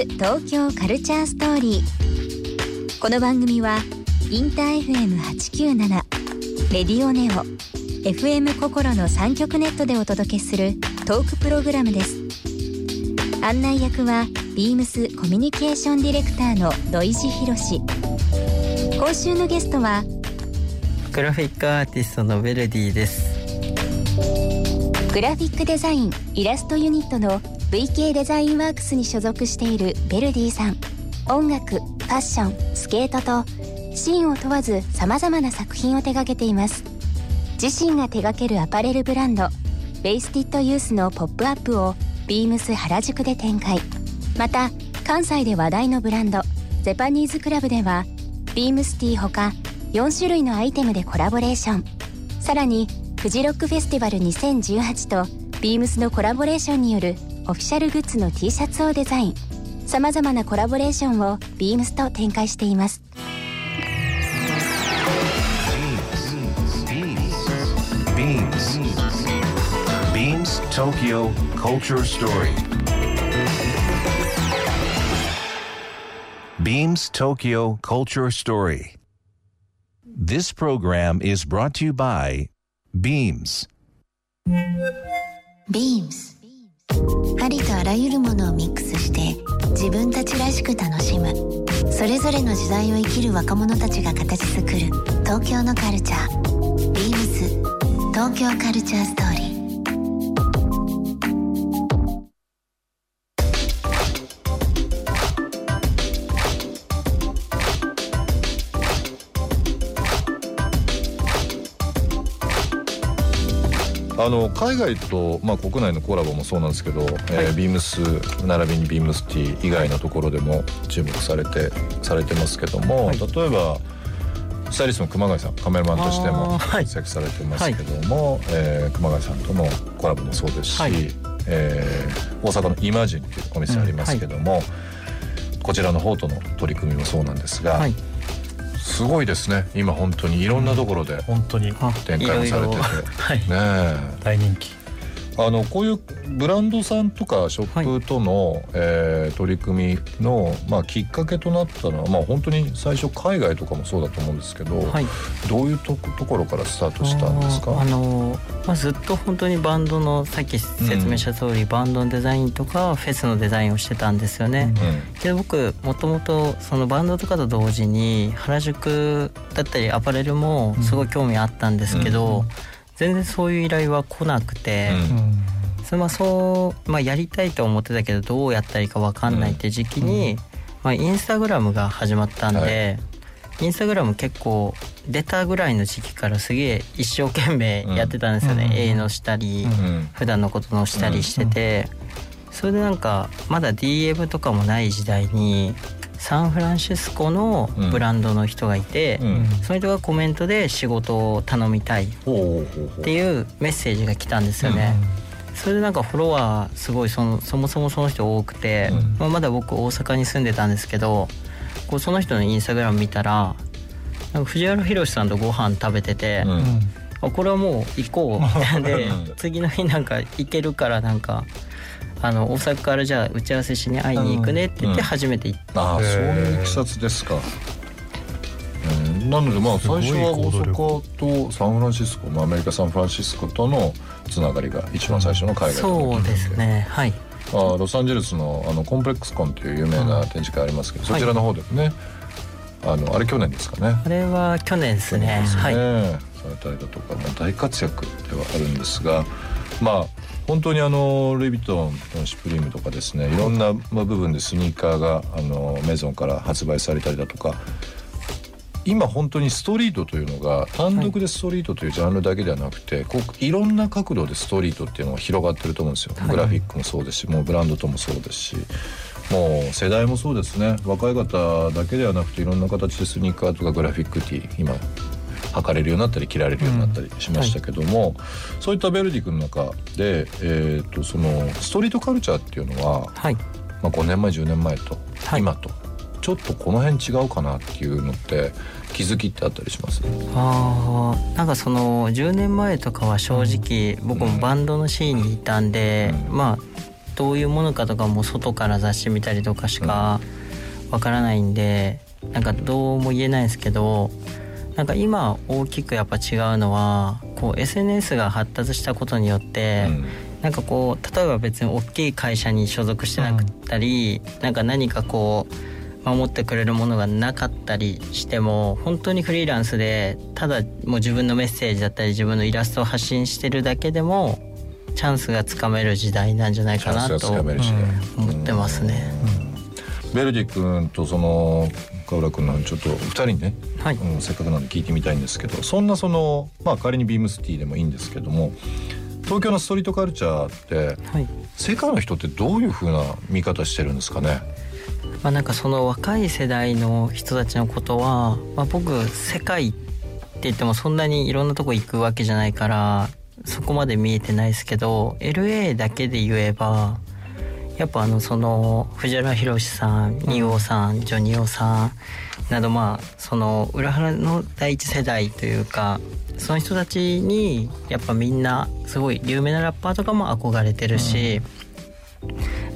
ス東京カルチャーストーリー。この番組はインター FM897 レディオネオ FM 心の3極ネットでお届けするトークプログラムです。案内役はビームスコミュニケーションディレクターの土井博。志今週のゲストはグラフィックアーティストのベルディです。グラフィックデザインイラストユニットの VK デザインワークスに所属しているベルディさん。音楽ファッションスケートとシーンを問わず様々な作品を手掛けています。自身が手掛けるアパレルブランドベイスティッドユースのポップアップをビームス原宿で展開。また関西で話題のブランドゼパニーズクラブではビームスティーほか4種類のアイテムでコラボレーション。さらにフジロックフェスティバル2018とビームスのコラボレーションによるオフィシャルグッズの T シャツをデザインさまざまなコラボレーションをビームスと展開しています BeamsBeamsTokyo Culture Story Beams Tokyo Culture Story This program is brought to you by Beams Beams ありとあらゆるものをミックスして自分たちらしく楽しむ。それぞれの時代を生きる若者たちが形作る東京のカルチャー。Beams 東京カルチャーストーリー。あの海外と、まあ、国内のコラボもそうなんですけど、えービームス並びにビームスティ以外のところでも注目されてされてますけども、例えばスタイリストの熊谷さんカメラマンとしても活躍されてますけども、えー熊谷さんとのコラボもそうですし、はい。えー大阪のイマジンっていうお店ありますけども、こちらの方との取り組みもそうなんですが、はいすごいですね。今本当にいろんなところで本当に。あ展開もされてて、はい。ねえ。大人気あのこういうブランドさんとかショップとの、えー取り組みの、まあ、きっかけとなったのは、まあ、本当に最初海外とかもそうだと思うんですけど、はい。どういうとところからスタートしたんですか？あのーまあ、ずっと本当にバンドのさっき説明した通り、バンドのデザインとかフェスのデザインをしてたんですよね。うけど僕もともとそのバンドとかと同時に原宿だったりアパレルもすごい興味あったんですけど、全然そういう依頼は来なくて、うん。それまあそう、まあ、やりたいと思ってたけどどうやったらいいか分かんないって時期に、まあ、インスタグラムが始まったんで、インスタグラム結構出たぐらいの時期からすげえ一生懸命やってたんですよね、うん。絵のしたり、うん。普段のことのしたりしてて、それでなんかまだ DM とかもない時代にサンフランシスコのブランドの人がいて、うん。その人がコメントで仕事を頼みたい。っていうメッセージが来たんですよね。それでなんかフォロワーすごいそのそもそもその人多くて、うん。まあ、まだ僕大阪に住んでたんですけどこうその人のインスタグラム見たらなんか藤原宏さんとご飯食べてて、うん。あこれはもう行こう。でうん。次の日なんか行けるからなんかあの大阪からじゃあ打ち合わせしに会いに行くねって言ってうん。初めて行った、ああそういういきさつですか。うん。なのでまあすごい最初は大阪とサンフランシスコ、まあ、アメリカサンフランシスコとのつながりが一番最初の海外そうですね。はい。あロサンゼルスのあのコンプレックスコンという有名な展示会ありますけど、そちらの方でもね、あのあれ去年ですかね。あれは去年ですね。ですはい。ね。されたりだとかもう大活躍ではあるんですがまあ本当にあのルイ・ヴィトンのシュプリームとかですねいろんなまあ部分でスニーカーがあのメゾンから発売されたりだとか今本当にストリートというのが単独でストリートというジャンルだけではなくて、こういろんな角度でストリートっていうのが広がってると思うんですよ、グラフィックもそうですしもうブランドともそうですしもう世代もそうですね。若い方だけではなくていろんな形でスニーカーとかグラフィックティー今履かれるようになったり着られるようになったりしましたけども、そういったベルディ君の中で、えー、とそのストリートカルチャーっていうのは、はい。まあ、5年前10年前と、はい。今とちょっとこの辺違うかなっていうのって気づきってあったりします？あーなんかその10年前とかは正直僕もバンドのシーンにいたんで、うん。まあどういうものかとかも外から雑誌見たりとかしかわからないんでなんかどうも言えないんですけどなんか今大きくやっぱ違うのはこう SNS が発達したことによって、うん。なんかこう例えば別に大きい会社に所属してなかったり、なんか何かこう守ってくれるものがなかったりしても本当にフリーランスでただもう自分のメッセージだったり自分のイラストを発信してるだけでもチャンスがつかめる時代なんじゃないかなと思ってますね。ベルディ君とその川浦君のちょっと二人にね、はい。うん、せっかくなんで聞いてみたいんですけどそんなそのまあ仮にビームスティーでもいいんですけども東京のストリートカルチャーってはい。世界の人ってどういうふうな見方してるんですかね？まあ、なんかその若い世代の人たちのことは、まあ、僕世界って言ってもそんなにいろんなとこ行くわけじゃないからそこまで見えてないですけど LA だけで言えばやっぱあのその藤原宏さん二王さんジョニオさんなどまあその裏腹の第一世代というかその人たちにやっぱみんなすごい有名なラッパーとかも憧れてるし、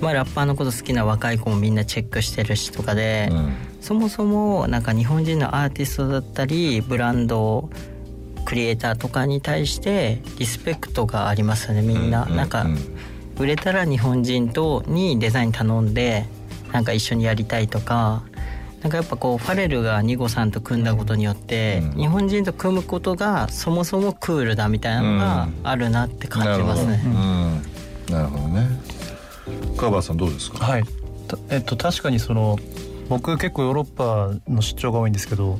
まあラッパーのこと好きな若い子もみんなチェックしてるしとかで、うんそもそもなんか日本人のアーティストだったりブランドクリエイターとかに対してリスペクトがありますよねみんな、ううなんかうん売れたら日本人とにデザイン頼んでなんか一緒にやりたいとかなんかやっぱこうファレルがニゴさんと組んだことによって、うん。日本人と組むことがそもそもクールだみたいなのがあるなって感じますね。うん。なるほどね。川端さんどうですか？はい。たえっと確かにその僕結構ヨーロッパの出張が多いんですけど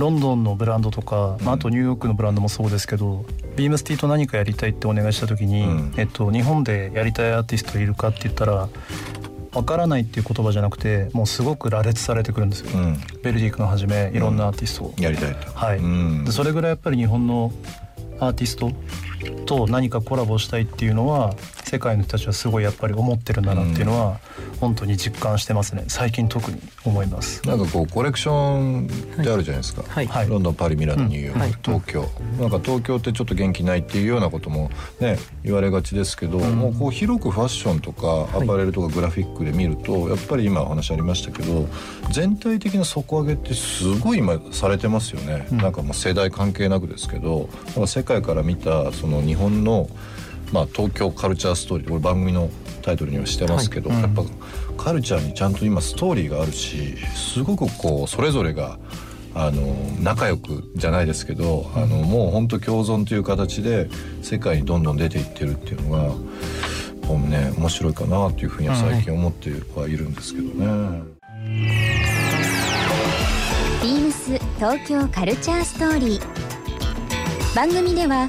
ロンドンのブランドとか、まあ、あとニューヨークのブランドもそうですけど、ビームスティーと何かやりたいってお願いした時に、うん。えっと、日本でやりたいアーティストいるかって言ったらわからないっていう言葉じゃなくてもうすごく羅列されてくるんですよ、うん。ベルディ君はじめいろんなアーティストを、やりたいと。はい、うん。でそれぐらいやっぱり日本のアーティストと何かコラボしたいっていうのは世界の人たちはすごいやっぱり思ってるんだなっていうのは本当に実感してますね。最近特に思います。なんかこうコレクションってあるじゃないですか、はい。はい。ロンドンパリミラノニューヨーク、はい。東京。なんか東京ってちょっと元気ないっていうようなこともね言われがちですけど、もうこう広くファッションとかアパレルとかグラフィックで見ると、やっぱり今お話ありましたけど全体的な底上げってすごい今されてますよね、なんかもう世代関係なくですけど世界から見たその日本のまあ、東京カルチャーストーリーこれ番組のタイトルにはしてますけど、はい。やっぱカルチャーにちゃんと今ストーリーがあるしすごくこうそれぞれがあの仲良くじゃないですけど、あのもう本当共存という形で世界にどんどん出ていってるっていうのがもうね面白いかなというふうには最近思ってはいるんですけどね。ビームス東京カルチャーストーリー。番組では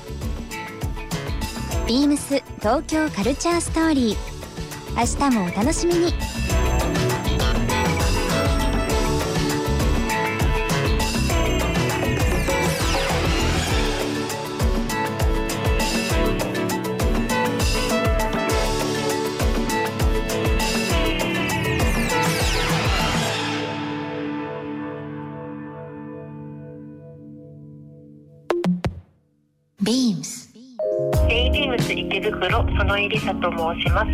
ビームス東京カルチャーストーリー。明日もお楽しみに。ビームス。デイビームス池袋園井梨沙と申します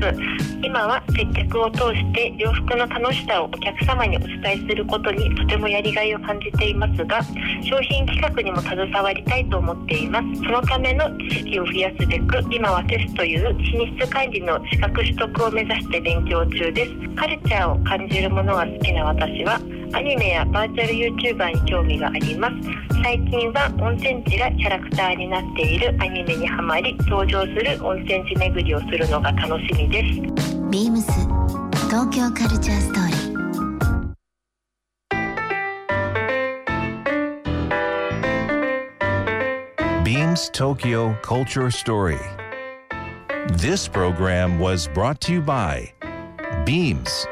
今は接客を通して洋服の楽しさをお客様にお伝えすることにとてもやりがいを感じていますが商品企画にも携わりたいと思っています。そのための知識を増やすべく今はテスという品質管理の資格取得を目指して勉強中です。カルチャーを感じるものが好きな私はアニメやバーチャル YouTuber に興味があります。最近は温泉地がキャラクターになっているアニメにハマり登場する温泉地巡りをするのが楽しみです。ビームス東京カルチャーストーリー。Beams Tokyo Culture Story. This program was brought to you by Beams